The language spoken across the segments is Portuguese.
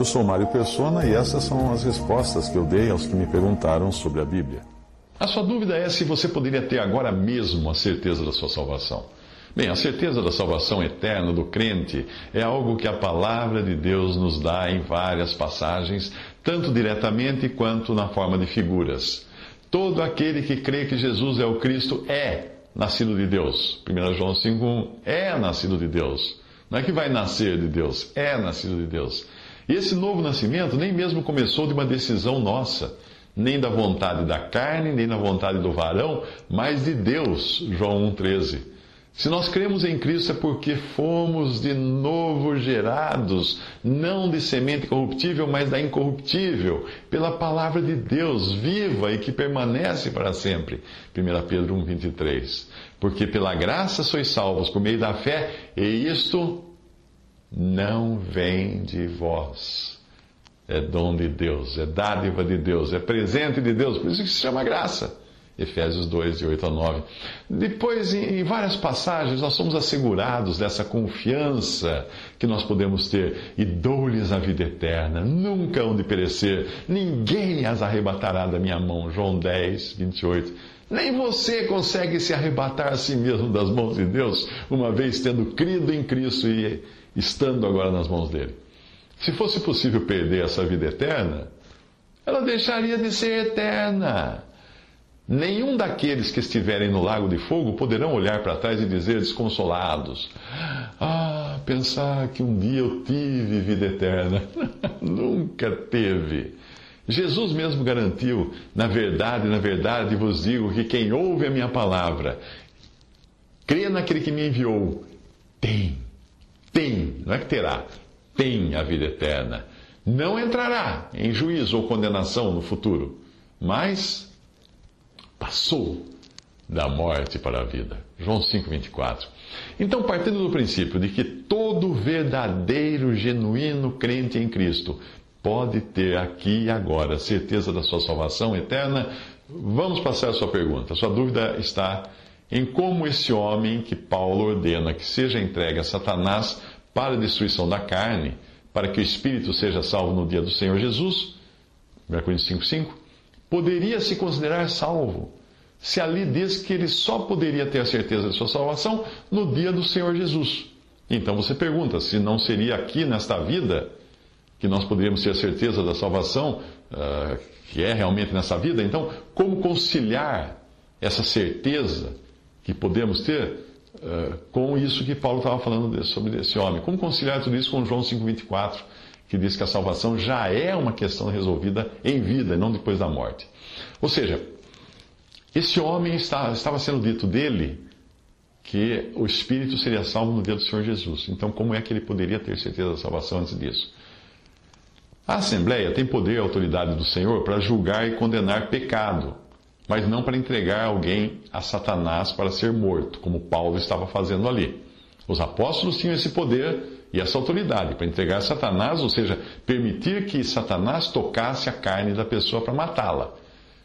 Eu sou Mário Persona e essas são as respostas que eu dei aos que me perguntaram sobre a Bíblia. A sua dúvida é se você poderia ter agora mesmo a certeza da sua salvação. Bem, a certeza da salvação eterna do crente é algo que a palavra de Deus nos dá em várias passagens, tanto diretamente quanto na forma de figuras. Todo aquele que crê que Jesus é o Cristo é nascido de Deus. 1 João 5,1 é nascido de Deus. Não é que vai nascer de Deus, é nascido de Deus. Esse novo nascimento nem mesmo começou de uma decisão nossa, nem da vontade da carne, nem da vontade do varão, mas de Deus. João 1,13. Se nós cremos em Cristo é porque fomos de novo gerados, não de semente corruptível, mas da incorruptível, pela palavra de Deus viva e que permanece para sempre. 1 Pedro 1,23. Porque pela graça sois salvos por meio da fé, e isto não vem de vós. É dom de Deus, é dádiva de Deus, é presente de Deus, por isso que se chama graça. Efésios 2, de 8 a 9. Depois, em várias passagens, nós somos assegurados dessa confiança que nós podemos ter. E dou-lhes a vida eterna, nunca hão de perecer, ninguém as arrebatará da minha mão. João 10, 28. Nem você consegue se arrebatar a si mesmo das mãos de Deus, uma vez tendo crido em Cristo e estando agora nas mãos dele. Se fosse possível perder essa vida eterna, ela deixaria de ser eterna. Nenhum daqueles que estiverem no lago de fogo poderão olhar para trás e dizer desconsolados: Ah, pensar que um dia eu tive vida eterna. Nunca teve. Jesus mesmo garantiu: Na verdade, na verdade vos digo que quem ouve a minha palavra, crê naquele que me enviou, tem, tem, não é que terá, tem a vida eterna. Não entrará em juízo ou condenação no futuro, mas passou da morte para a vida. João 5,24. Então, partindo do princípio de que todo verdadeiro, genuíno crente em Cristo pode ter aqui e agora certeza da sua salvação eterna, vamos passar a sua pergunta. A sua dúvida está em como esse homem que Paulo ordena que seja entregue a Satanás para a destruição da carne, para que o espírito seja salvo no dia do Senhor Jesus, 1 Coríntios 5,5, poderia se considerar salvo, se ali diz que ele só poderia ter a certeza de sua salvação no dia do Senhor Jesus. Então você pergunta se não seria aqui nesta vida que nós poderíamos ter a certeza da salvação, uh, que é realmente nessa vida. Então, como conciliar essa certeza que podemos ter uh, com isso que Paulo estava falando sobre esse homem? Como conciliar tudo isso com João 5,24, que diz que a salvação já é uma questão resolvida em vida não depois da morte? Ou seja, esse homem está, estava sendo dito dele que o espírito seria salvo no dia do Senhor Jesus. Então, como é que ele poderia ter certeza da salvação antes disso? A Assembleia tem poder e autoridade do Senhor para julgar e condenar pecado, mas não para entregar alguém a Satanás para ser morto, como Paulo estava fazendo ali. Os apóstolos tinham esse poder e essa autoridade para entregar Satanás, ou seja, permitir que Satanás tocasse a carne da pessoa para matá-la.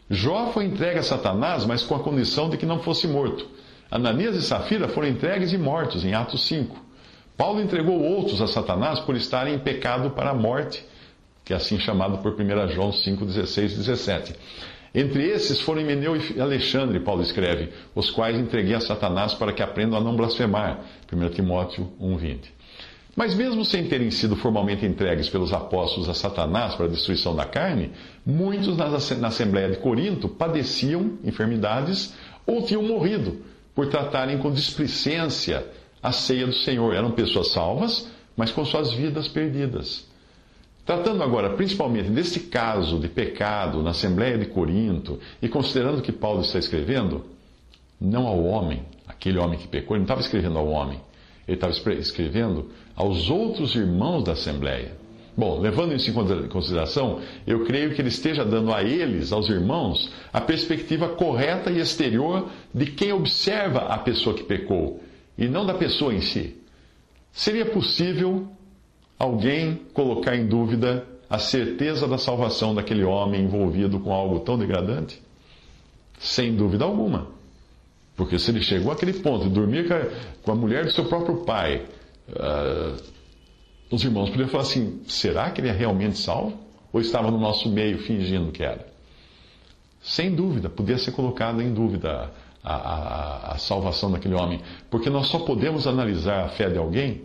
Jó foi entregue a Satanás, mas com a condição de que não fosse morto. Ananias e Safira foram entregues e mortos, em Atos 5. Paulo entregou outros a Satanás por estarem em pecado para a morte, que é assim chamado por 1 João 5, 16 e 17. Entre esses foram Emeneu e Alexandre, Paulo escreve, os quais entreguei a Satanás para que aprendam a não blasfemar. 1 Timóteo 1, 20. Mas, mesmo sem terem sido formalmente entregues pelos apóstolos a Satanás para a destruição da carne, muitos na Assembleia de Corinto padeciam enfermidades ou tinham morrido por tratarem com displicência a ceia do Senhor. Eram pessoas salvas, mas com suas vidas perdidas. Tratando agora principalmente deste caso de pecado na Assembleia de Corinto e considerando que Paulo está escrevendo, não ao homem, aquele homem que pecou, ele não estava escrevendo ao homem Ele estava escrevendo aos outros irmãos da Assembleia. Bom, levando isso em consideração, eu creio que ele esteja dando a eles, aos irmãos, a perspectiva correta e exterior de quem observa a pessoa que pecou e não da pessoa em si. Seria possível alguém colocar em dúvida a certeza da salvação daquele homem envolvido com algo tão degradante? Sem dúvida alguma. Porque se ele chegou àquele ponto de dormir com a mulher do seu próprio pai, uh, os irmãos poderiam falar assim: será que ele é realmente salvo? Ou estava no nosso meio fingindo que era? Sem dúvida, podia ser colocado em dúvida a, a, a salvação daquele homem. Porque nós só podemos analisar a fé de alguém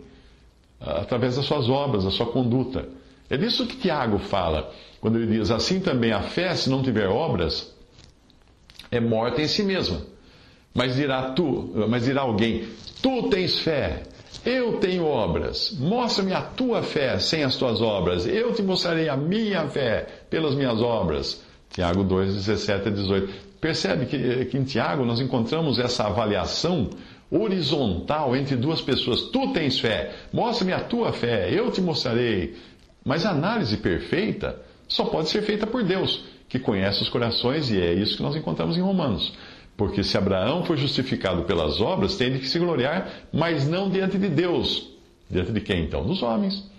através das suas obras, da sua conduta. É disso que Tiago fala, quando ele diz: assim também a fé, se não tiver obras, é morta em si mesma. Mas dirá tu, mas dirá alguém: Tu tens fé, eu tenho obras. Mostra-me a tua fé sem as tuas obras. Eu te mostrarei a minha fé pelas minhas obras. Tiago 2, 17 a 18. Percebe que, que em Tiago nós encontramos essa avaliação horizontal entre duas pessoas. Tu tens fé, mostra-me a tua fé, eu te mostrarei. Mas a análise perfeita só pode ser feita por Deus, que conhece os corações, e é isso que nós encontramos em Romanos. Porque se Abraão foi justificado pelas obras, tem de que se gloriar, mas não diante de Deus. Diante de quem então? Dos homens.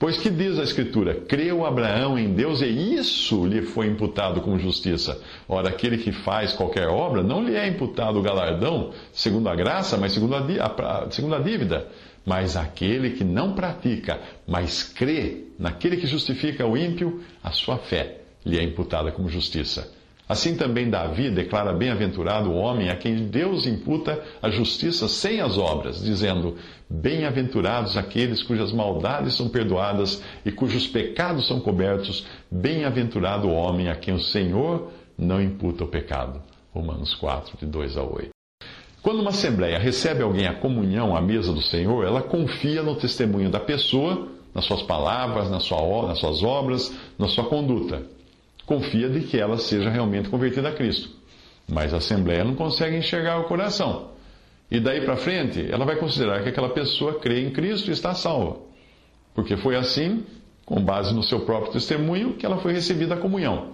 Pois que diz a Escritura: Creu Abraão em Deus e isso lhe foi imputado como justiça. Ora, aquele que faz qualquer obra, não lhe é imputado o galardão, segundo a graça, mas segundo a, a, segundo a dívida. Mas aquele que não pratica, mas crê naquele que justifica o ímpio, a sua fé lhe é imputada como justiça. Assim também Davi declara bem-aventurado o homem a quem Deus imputa a justiça sem as obras, dizendo: Bem-aventurados aqueles cujas maldades são perdoadas e cujos pecados são cobertos. Bem-aventurado o homem a quem o Senhor não imputa o pecado. Romanos 4, de 2 a 8. Quando uma assembleia recebe alguém à comunhão à mesa do Senhor, ela confia no testemunho da pessoa, nas suas palavras, nas suas obras, na sua conduta confia de que ela seja realmente convertida a Cristo. Mas a Assembleia não consegue enxergar o coração. E daí para frente, ela vai considerar que aquela pessoa crê em Cristo e está salva. Porque foi assim, com base no seu próprio testemunho, que ela foi recebida a comunhão.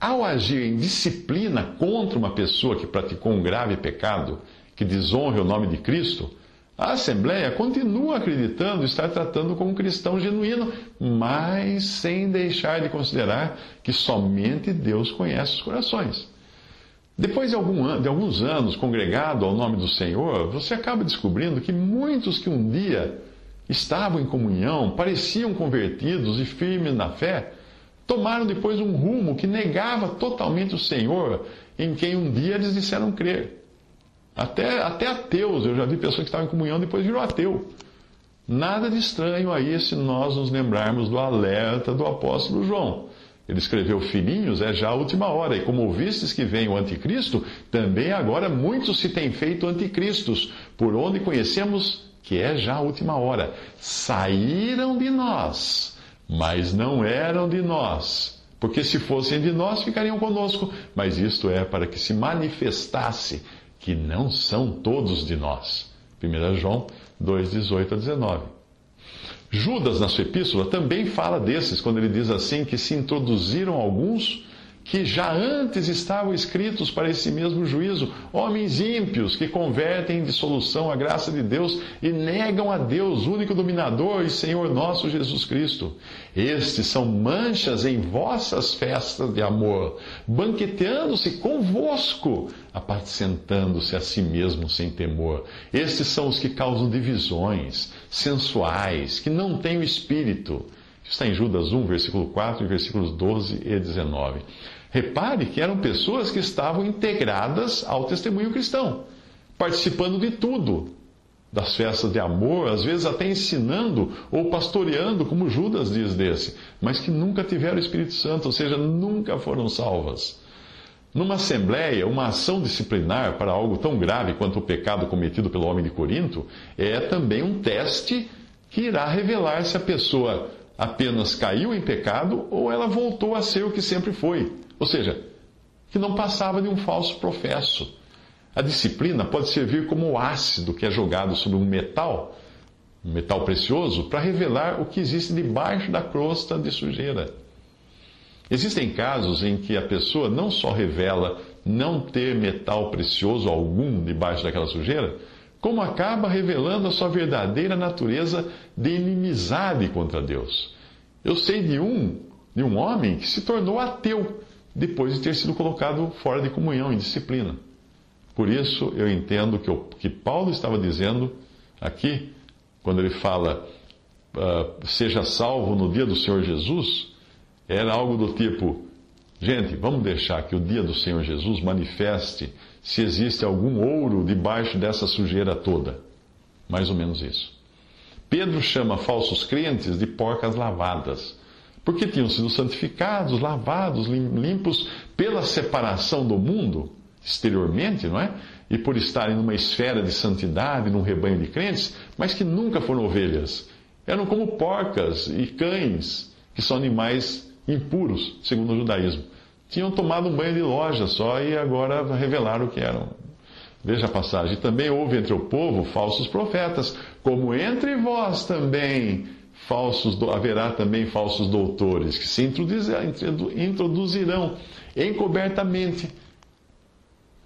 Ao agir em disciplina contra uma pessoa que praticou um grave pecado, que desonre o nome de Cristo, a Assembleia continua acreditando estar tratando com um cristão genuíno, mas sem deixar de considerar que somente Deus conhece os corações. Depois de, algum, de alguns anos congregado ao nome do Senhor, você acaba descobrindo que muitos que um dia estavam em comunhão, pareciam convertidos e firmes na fé, tomaram depois um rumo que negava totalmente o Senhor em quem um dia eles disseram crer. Até, até ateus, eu já vi pessoas que estavam em comunhão e depois virou ateu. Nada de estranho aí se nós nos lembrarmos do alerta do apóstolo João. Ele escreveu: Filhinhos, é já a última hora, e como ouvistes que vem o anticristo, também agora muitos se têm feito anticristos, por onde conhecemos que é já a última hora. Saíram de nós, mas não eram de nós. Porque se fossem de nós, ficariam conosco. Mas isto é para que se manifestasse que não são todos de nós. 1 João 2, 18 a 19. Judas, na sua epístola, também fala desses, quando ele diz assim: que se introduziram alguns que já antes estavam escritos para esse mesmo juízo, homens ímpios que convertem em dissolução a graça de Deus e negam a Deus, único dominador e Senhor nosso Jesus Cristo. Estes são manchas em vossas festas de amor, banqueteando-se convosco, apacentando-se a si mesmos sem temor. Estes são os que causam divisões, sensuais, que não têm o espírito. Está em Judas 1, versículo 4 e versículos 12 e 19. Repare que eram pessoas que estavam integradas ao testemunho cristão, participando de tudo, das festas de amor, às vezes até ensinando ou pastoreando, como Judas diz desse, mas que nunca tiveram o Espírito Santo, ou seja, nunca foram salvas. Numa assembleia, uma ação disciplinar para algo tão grave quanto o pecado cometido pelo homem de Corinto é também um teste que irá revelar se a pessoa apenas caiu em pecado ou ela voltou a ser o que sempre foi. Ou seja, que não passava de um falso professo. A disciplina pode servir como o ácido que é jogado sobre um metal, um metal precioso, para revelar o que existe debaixo da crosta de sujeira. Existem casos em que a pessoa não só revela não ter metal precioso algum debaixo daquela sujeira, como acaba revelando a sua verdadeira natureza de inimizade contra Deus. Eu sei de um, de um homem que se tornou ateu depois de ter sido colocado fora de comunhão, em disciplina. Por isso eu entendo que o que Paulo estava dizendo aqui, quando ele fala uh, seja salvo no dia do Senhor Jesus, era algo do tipo: gente, vamos deixar que o dia do Senhor Jesus manifeste se existe algum ouro debaixo dessa sujeira toda. Mais ou menos isso. Pedro chama falsos crentes de porcas lavadas, porque tinham sido santificados, lavados, limpos pela separação do mundo, exteriormente, não é? E por estarem numa esfera de santidade, num rebanho de crentes, mas que nunca foram ovelhas. Eram como porcas e cães, que são animais impuros, segundo o judaísmo tinham tomado um banho de loja só e agora revelaram o que eram. Veja a passagem. Também houve entre o povo falsos profetas, como entre vós também falsos haverá também falsos doutores que se introduzirão encobertamente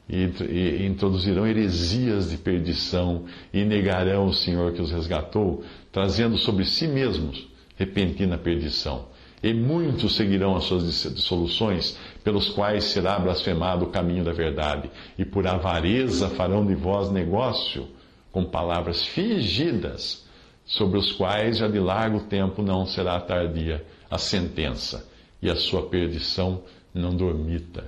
e introduzirão heresias de perdição e negarão o Senhor que os resgatou, trazendo sobre si mesmos repentina perdição. E muitos seguirão as suas dissoluções, pelos quais será blasfemado o caminho da verdade, e por avareza farão de vós negócio com palavras fingidas, sobre os quais já de largo tempo não será tardia a sentença, e a sua perdição não dormita.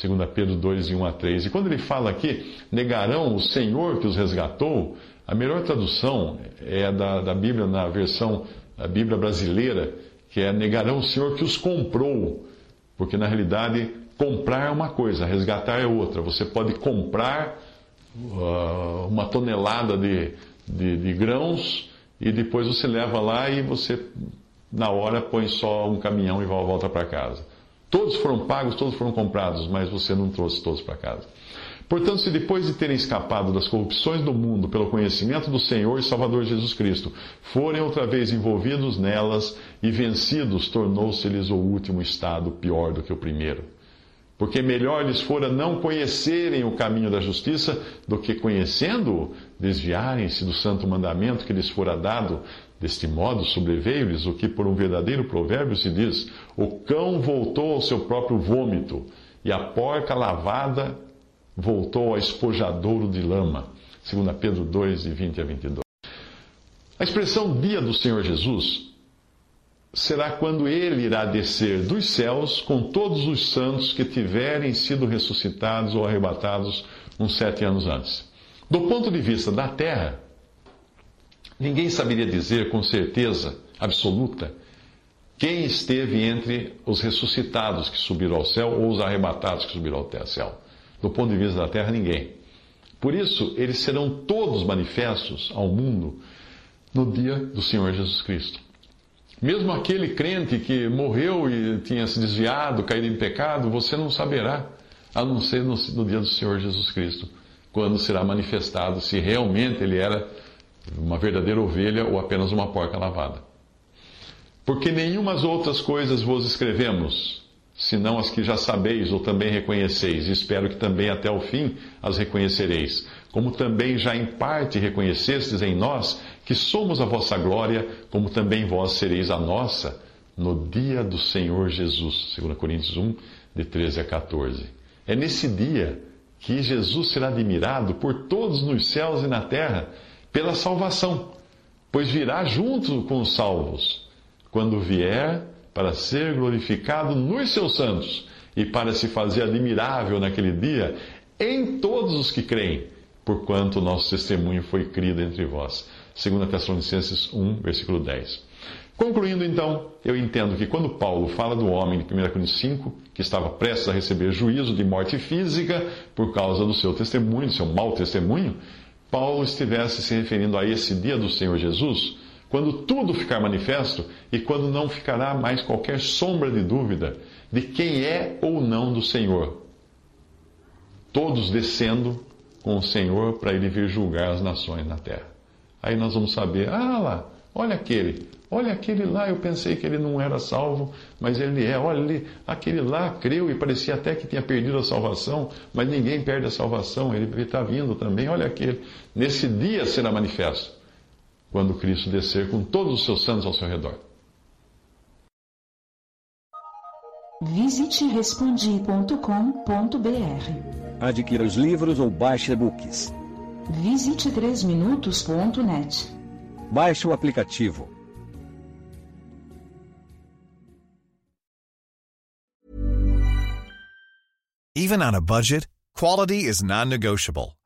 2 Pedro 2, 1 a 3. E quando ele fala aqui, negarão o Senhor que os resgatou, a melhor tradução é da, da Bíblia, na versão, a Bíblia brasileira, que é negarão o Senhor que os comprou. Porque na realidade, comprar é uma coisa, resgatar é outra. Você pode comprar uh, uma tonelada de, de, de grãos e depois você leva lá e você, na hora, põe só um caminhão e volta para casa. Todos foram pagos, todos foram comprados, mas você não trouxe todos para casa. Portanto, se depois de terem escapado das corrupções do mundo pelo conhecimento do Senhor e Salvador Jesus Cristo, forem outra vez envolvidos nelas e vencidos, tornou-se-lhes o último estado pior do que o primeiro. Porque melhor lhes fora não conhecerem o caminho da justiça do que conhecendo-o, desviarem-se do santo mandamento que lhes fora dado. Deste modo sobreveio-lhes o que por um verdadeiro provérbio se diz: o cão voltou ao seu próprio vômito, e a porca lavada voltou ao espojadouro de lama. 2 Pedro 2, de 20 a 22. A expressão dia do Senhor Jesus será quando ele irá descer dos céus com todos os santos que tiverem sido ressuscitados ou arrebatados uns sete anos antes. Do ponto de vista da terra, ninguém saberia dizer com certeza absoluta quem esteve entre os ressuscitados que subiram ao céu ou os arrebatados que subiram ao céu. Do ponto de vista da terra, ninguém. Por isso, eles serão todos manifestos ao mundo no dia do Senhor Jesus Cristo. Mesmo aquele crente que morreu e tinha se desviado, caído em pecado, você não saberá, a não ser no, no dia do Senhor Jesus Cristo, quando será manifestado se realmente ele era uma verdadeira ovelha ou apenas uma porca lavada. Porque nenhumas outras coisas vos escrevemos, senão as que já sabeis ou também reconheceis, espero que também até o fim as reconhecereis, como também já em parte reconhecestes em nós que somos a vossa glória, como também vós sereis a nossa no dia do Senhor Jesus. 2 Coríntios 1, de 13 a 14. É nesse dia que Jesus será admirado por todos nos céus e na terra pela salvação, pois virá junto com os salvos, quando vier para ser glorificado nos seus santos e para se fazer admirável naquele dia em todos os que creem, porquanto o nosso testemunho foi crido entre vós. 2 Tessalonicenses 1, versículo 10. Concluindo então, eu entendo que quando Paulo fala do homem de 1 Coríntios 5, que estava prestes a receber juízo de morte física por causa do seu testemunho, do seu mau testemunho, Paulo estivesse se referindo a esse dia do Senhor Jesus, quando tudo ficar manifesto e quando não ficará mais qualquer sombra de dúvida de quem é ou não do Senhor. Todos descendo com o Senhor para ele vir julgar as nações na terra. Aí nós vamos saber, ah lá, olha aquele, olha aquele lá, eu pensei que ele não era salvo, mas ele é, olha ele, aquele lá creu e parecia até que tinha perdido a salvação, mas ninguém perde a salvação, ele está vindo também, olha aquele. Nesse dia será manifesto, quando Cristo descer com todos os seus santos ao seu redor. Visite respondi.com.br. Adquira os livros ou baixe e-books. Visite 3minutos.net. Baixe o aplicativo. Even on a budget, quality is non-negotiable.